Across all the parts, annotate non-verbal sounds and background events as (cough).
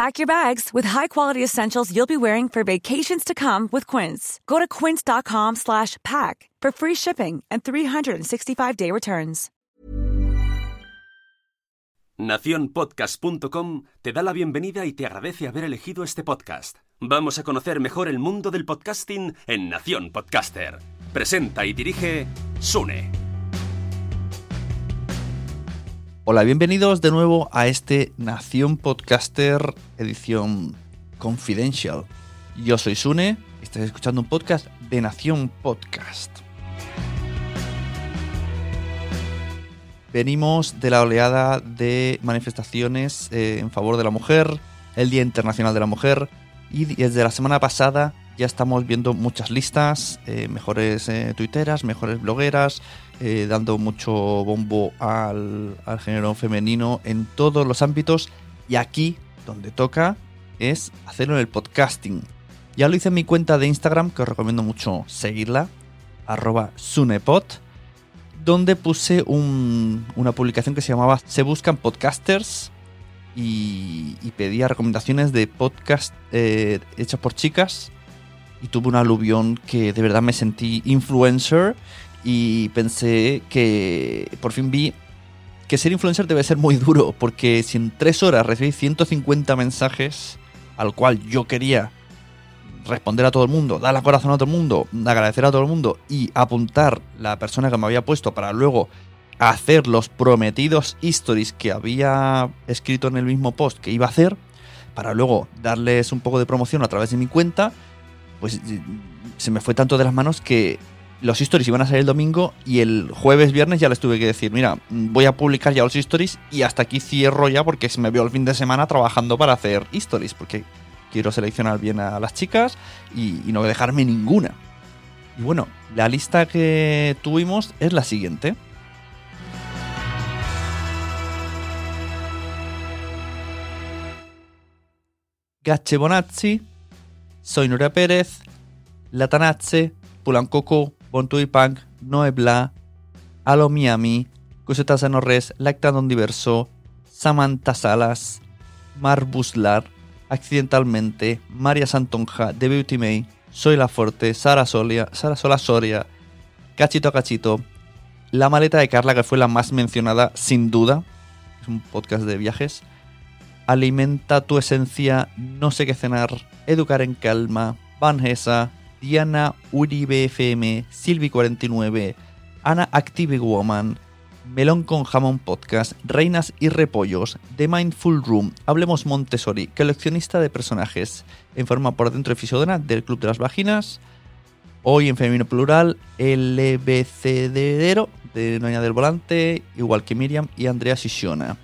Pack your bags with high-quality essentials you'll be wearing for vacations to come with Quince. Go to quince.com slash pack for free shipping and 365-day returns. Naciónpodcast.com te da la bienvenida y te agradece haber elegido este podcast. Vamos a conocer mejor el mundo del podcasting en Nación Podcaster. Presenta y dirige Sune. Hola, bienvenidos de nuevo a este Nación Podcaster edición Confidential. Yo soy Sune y estás escuchando un podcast de Nación Podcast. Venimos de la oleada de manifestaciones eh, en favor de la mujer, el Día Internacional de la Mujer, y desde la semana pasada ya estamos viendo muchas listas, eh, mejores eh, tuiteras, mejores blogueras, eh, dando mucho bombo al, género femenino en todos los ámbitos. Y aquí, donde toca, es hacerlo en el podcasting. Ya lo hice en mi cuenta de Instagram, que os recomiendo mucho seguirla, arroba sunepod, donde puse un- una publicación que se llamaba Se buscan podcasters y, pedía recomendaciones de podcast eh, hechos por chicas y tuve un aluvión que de verdad me sentí influencer y pensé que por fin vi que ser influencer debe ser muy duro porque si en tres horas recibí 150 mensajes al cual yo quería responder a todo el mundo, dar la corazón a todo el mundo, agradecer a todo el mundo y apuntar la persona que me había puesto para luego hacer los prometidos stories que había escrito en el mismo post que iba a hacer, para luego darles un poco de promoción a través de mi cuenta, pues eh, se me fue tanto de las manos que los stories iban a salir el domingo y el jueves, viernes ya les tuve que decir, mira, voy a publicar ya los stories y hasta aquí cierro ya porque me vio el fin de semana trabajando para hacer stories, porque quiero seleccionar bien a las chicas y, no dejarme ninguna. Y bueno, la lista que tuvimos es la siguiente. Gacce Bonazzi, Soy Nuria Pérez, Latanazze, Pulancoco, Bontui Punk, Noe Bla, Alo Miami, Cosetta Norres, Lactadon Diverso, Samantha Salas, Mar Buslar, Accidentalmente, María Santonja, The Beauty May, Soy La Forte, Sara Solia, Sara Sola Soria, Cachito a Cachito, La Maleta de Carla, que fue la más mencionada sin duda, es un podcast de viajes, Alimenta tu esencia, No sé qué cenar, Educar en calma, Vanessa, Diana Uribe FM, Silvi49, Ana Active Woman, Melón con Jamón Podcast, Reinas y Repollos, The Mindful Room, Hablemos Montessori, coleccionista de personajes, en forma por dentro de Fisiodona del Club de las Vaginas, hoy en femenino plural, LBCDero de Noña del Volante, igual que Miriam y Andrea Sisiona.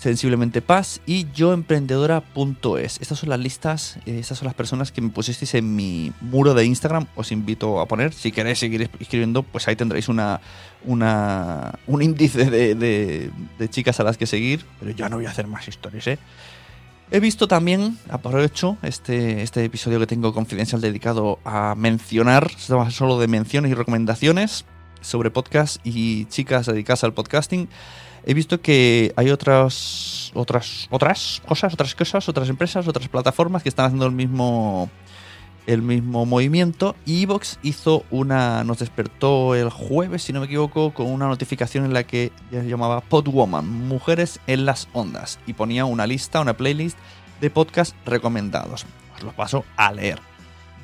Sensiblemente Paz y yoemprendedora.es. Estas son las listas, eh, estas son las personas que me pusisteis en mi muro de Instagram. Os invito a poner. Si queréis seguir escribiendo, pues ahí tendréis una, una un índice de, de, chicas a las que seguir. Pero ya no voy a hacer más historias, ¿eh? He visto también, aprovecho este, este episodio que tengo confidencial dedicado a mencionar, solo de menciones y recomendaciones sobre podcast y chicas dedicadas al podcasting he visto que hay otras, otras, otras cosas, otras cosas, otras empresas, otras plataformas que están haciendo el mismo, el mismo movimiento. Y Evox hizo una, nos despertó el jueves, si no me equivoco, con una notificación en la que se llamaba Podwoman, Mujeres en las Ondas, y ponía una lista, una playlist de podcasts recomendados. Os los paso a leer.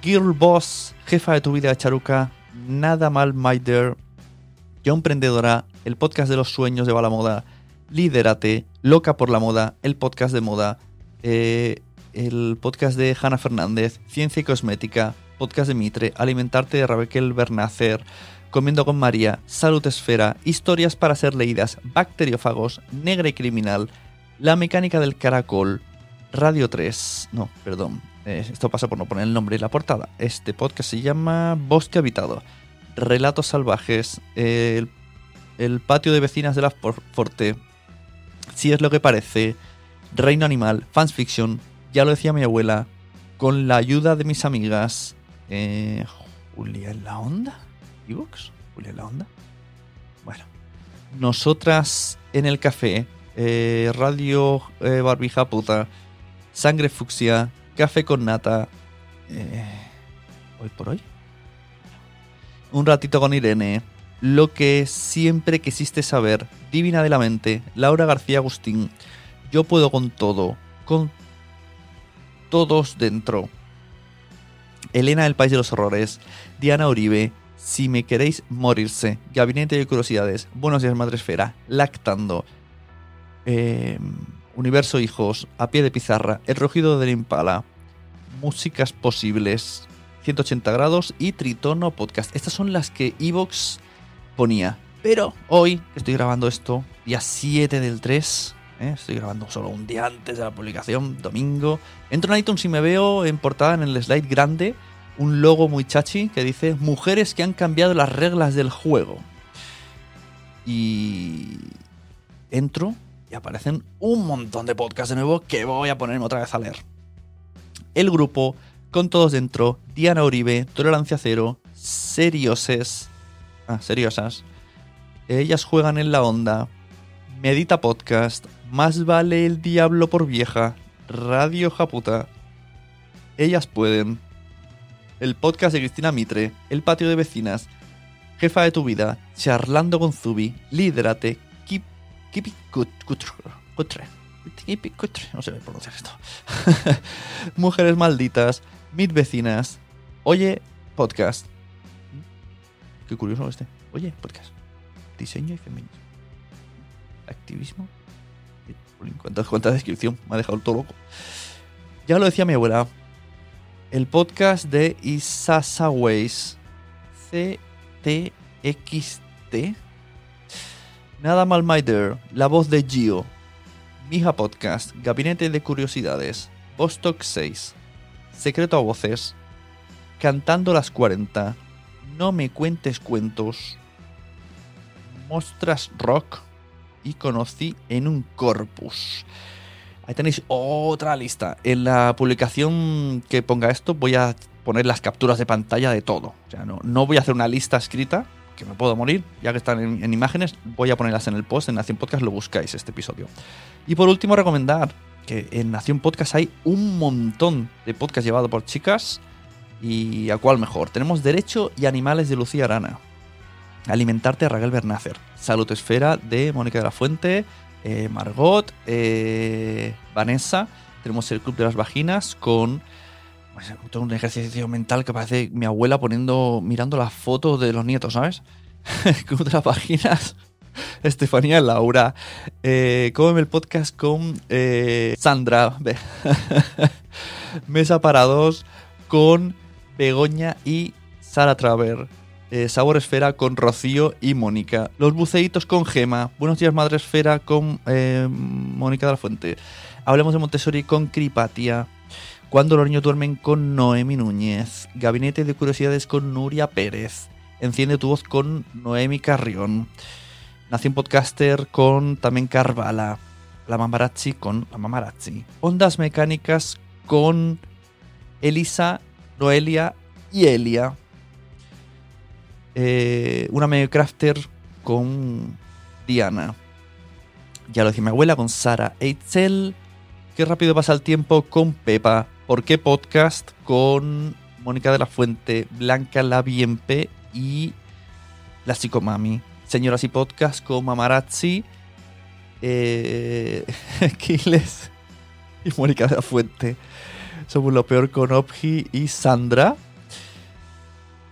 Girl Boss, jefa de tu vida, Charuca, Nada mal, My Dear, Yo Emprendedora, el podcast de los sueños de la moda, Loca por la moda, el podcast de moda, eh, el podcast de Hanna Fernández, Ciencia y Cosmética, podcast de Mitre, Alimentarte de Raquel Bernacer, Comiendo con María, Salud Esfera, Historias para ser leídas, Bacteriófagos, Negra y Criminal, La Mecánica del Caracol, Radio 3, no, perdón, eh, esto pasa por no poner el nombre y la portada. Este podcast se llama Bosque Habitado, Relatos Salvajes, eh, el patio de vecinas de la Forte, Si es lo que parece, Reino Animal, Fans Fiction, ya lo decía mi abuela, con la ayuda de mis amigas, eh, Julia en la onda, ¿Evox? Julia en la onda. Bueno, nosotras en el café, eh, Radio eh, Barbija Puta, Sangre Fucsia, Café con Nata, hoy por hoy. Un ratito con Irene, lo que siempre quisiste saber, Divina de la Mente, Laura García Agustín, Yo puedo con todo, con todos dentro. Elena del País de los Horrores, Diana Uribe, Si me queréis morirse, Gabinete de Curiosidades, Buenos días Madresfera, Lactando, eh, Universo Hijos, A pie de pizarra, El rugido del impala, Músicas posibles, 180 grados y Tritono Podcast. Estas son las que Evox ponía. Pero hoy, estoy grabando esto, día 7 del 3, ¿eh? estoy grabando solo un día antes de la publicación, domingo, entro en iTunes y me veo en portada en el slide grande un logo muy chachi que dice Mujeres que han cambiado las reglas del juego. Y entro y aparecen un montón de podcasts de nuevo que voy a ponerme otra vez a leer. El grupo, con todos dentro, Diana Uribe, Tolerancia Cero, Serioses, ah, seriosas. Ellas juegan en la onda. Medita Podcast. Más vale el diablo por vieja. Radio Japuta. Ellas pueden. El podcast de Cristina Mitre. El patio de vecinas. Jefa de tu vida. Charlando con Zubi. Líderate. Keep, keep it. Keep it cutre. No sé pronunciar esto. (laughs) Mujeres malditas. Mid vecinas. Oye, podcast. Qué curioso este. Oye, podcast. Diseño y feminismo. Activismo. Cuánta, cuánta descripción. Me ha dejado todo loco. Ya lo decía mi abuela. El podcast de Isasa Ways. CTXT. Nada mal, my dear. La voz de Gio. Mija Podcast. Gabinete de Curiosidades. Vostok 6. Secreto a voces. Cantando las 40 no me cuentes cuentos, Mostras Rock y conocí en un corpus. Ahí tenéis otra lista. En la publicación que ponga esto voy a poner las capturas de pantalla de todo. O sea, no, no voy a hacer una lista escrita, que me puedo morir, ya que están en, en, imágenes, voy a ponerlas en el post, en Nación Podcast lo buscáis este episodio. Y por último recomendar que en Nación Podcast hay un montón de podcasts llevados por chicas ¿Y a cuál mejor? Tenemos Derecho y Animales de Lucía Arana. Alimentarte a Raquel Bernácer. Salud Esfera de Mónica de la Fuente. Eh, Margot. Eh, Vanessa. Tenemos el Club de las Vaginas con pues, un ejercicio mental que parece mi abuela poniendo, mirando las fotos de los nietos, ¿sabes? (laughs) con otras páginas. (laughs) Estefanía Laura. Eh, Cómeme el podcast con eh, Sandra. (laughs) Mesa para dos con Begoña y Sara Traver. Eh, Sabor Esfera con Rocío y Mónica. Los buceitos con Gema. Buenos días, Madre Esfera con eh, Mónica de la Fuente. Hablemos de Montessori con Cripatia. Cuando los niños duermen con Noemi Núñez. Gabinete de Curiosidades con Nuria Pérez. Enciende tu voz con Noemi Carrión. Nación Podcaster con también Carvala. La Mamarazzi con la Mamarazzi. Ondas Mecánicas con Elisa, Noelia y Elia. Eh, una medio crafter con Diana. Ya lo dije mi abuela con Sara Eitzel. Qué rápido pasa el tiempo con Pepa. ¿Por qué podcast? Con Mónica de la Fuente, Blanca La Bienpe y la Psicomami. Señoras y podcast con Mamarazzi, eh, (laughs) y Mónica de la Fuente. Somos lo peor con Opji y Sandra.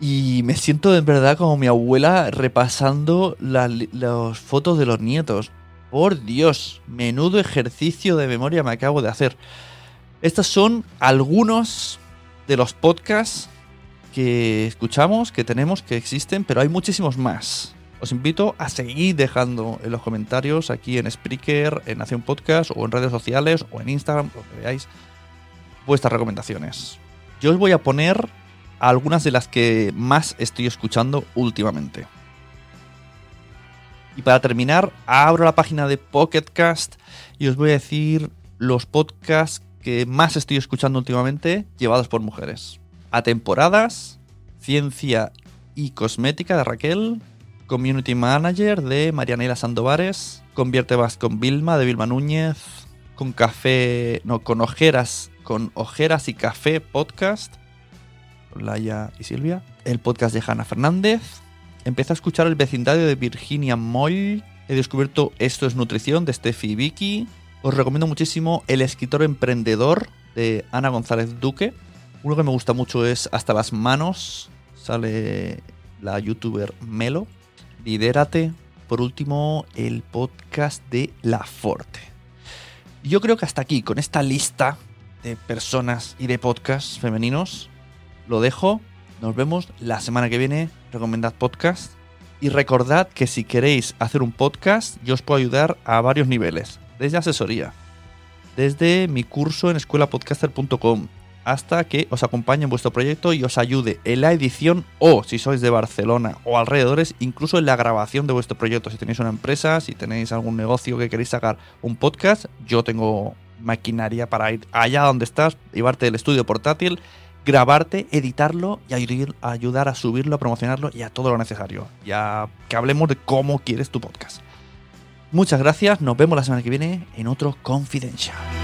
Y me siento en verdad como mi abuela repasando las fotos de los nietos. Por Dios, menudo ejercicio de memoria me acabo de hacer. Estos son algunos de los podcasts que escuchamos, que tenemos, que existen, pero hay muchísimos más. Os invito a seguir dejando en los comentarios aquí en Spreaker, en Nación Podcast o en redes sociales o en Instagram, lo que veáis, vuestras recomendaciones. Yo os voy a poner algunas de las que más estoy escuchando últimamente. Y para terminar, abro la página de Pocketcast y os voy a decir los podcasts que más estoy escuchando últimamente llevados por mujeres. A temporadas, Ciencia y Cosmética de Raquel, Community Manager de Marianela Sandovares, Convierte Vas con Vilma de Vilma Núñez, con café, no, con ojeras, con ojeras y café podcast, con Laia y Silvia, el podcast de Hanna Fernández, empecé a escuchar el vecindario de Virginia Moll, he descubierto Esto es Nutrición de Steffi y Vicky, os recomiendo muchísimo El escritor emprendedor de Ana González Duque, uno que me gusta mucho es Hasta las manos, sale la youtuber Melo, Lidérate, por último el podcast de La Forte. Yo creo que hasta aquí, con esta lista de personas y de podcasts femeninos, lo dejo. Nos vemos la semana que viene. Recomendad podcast. Y recordad que si queréis hacer un podcast, yo os puedo ayudar a varios niveles. Desde asesoría, desde mi curso en escuelapodcaster.com, hasta que os acompañe en vuestro proyecto y os ayude en la edición o, si sois de Barcelona o alrededores, incluso en la grabación de vuestro proyecto. Si tenéis una empresa, si tenéis algún negocio que queréis sacar un podcast, yo tengo maquinaria para ir allá donde estás, llevarte el estudio portátil, grabarte, editarlo y ayudar, a subirlo, a promocionarlo y a todo lo necesario. Ya que hablemos de cómo quieres tu podcast. Muchas gracias, nos vemos la semana que viene en otro Confidential.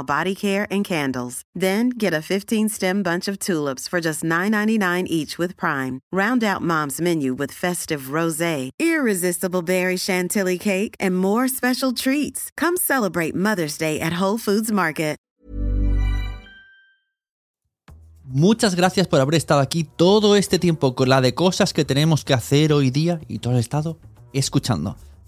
body care and candles. Then get a 15-stem bunch of tulips for just $9.99 each with Prime. Round out Mom's menu with festive rosé, irresistible berry chantilly cake, and more special treats. Come celebrate Mother's Day at Whole Foods Market. Muchas gracias por haber estado aquí todo este tiempo con la de cosas que tenemos que hacer hoy día y todo el estado escuchando.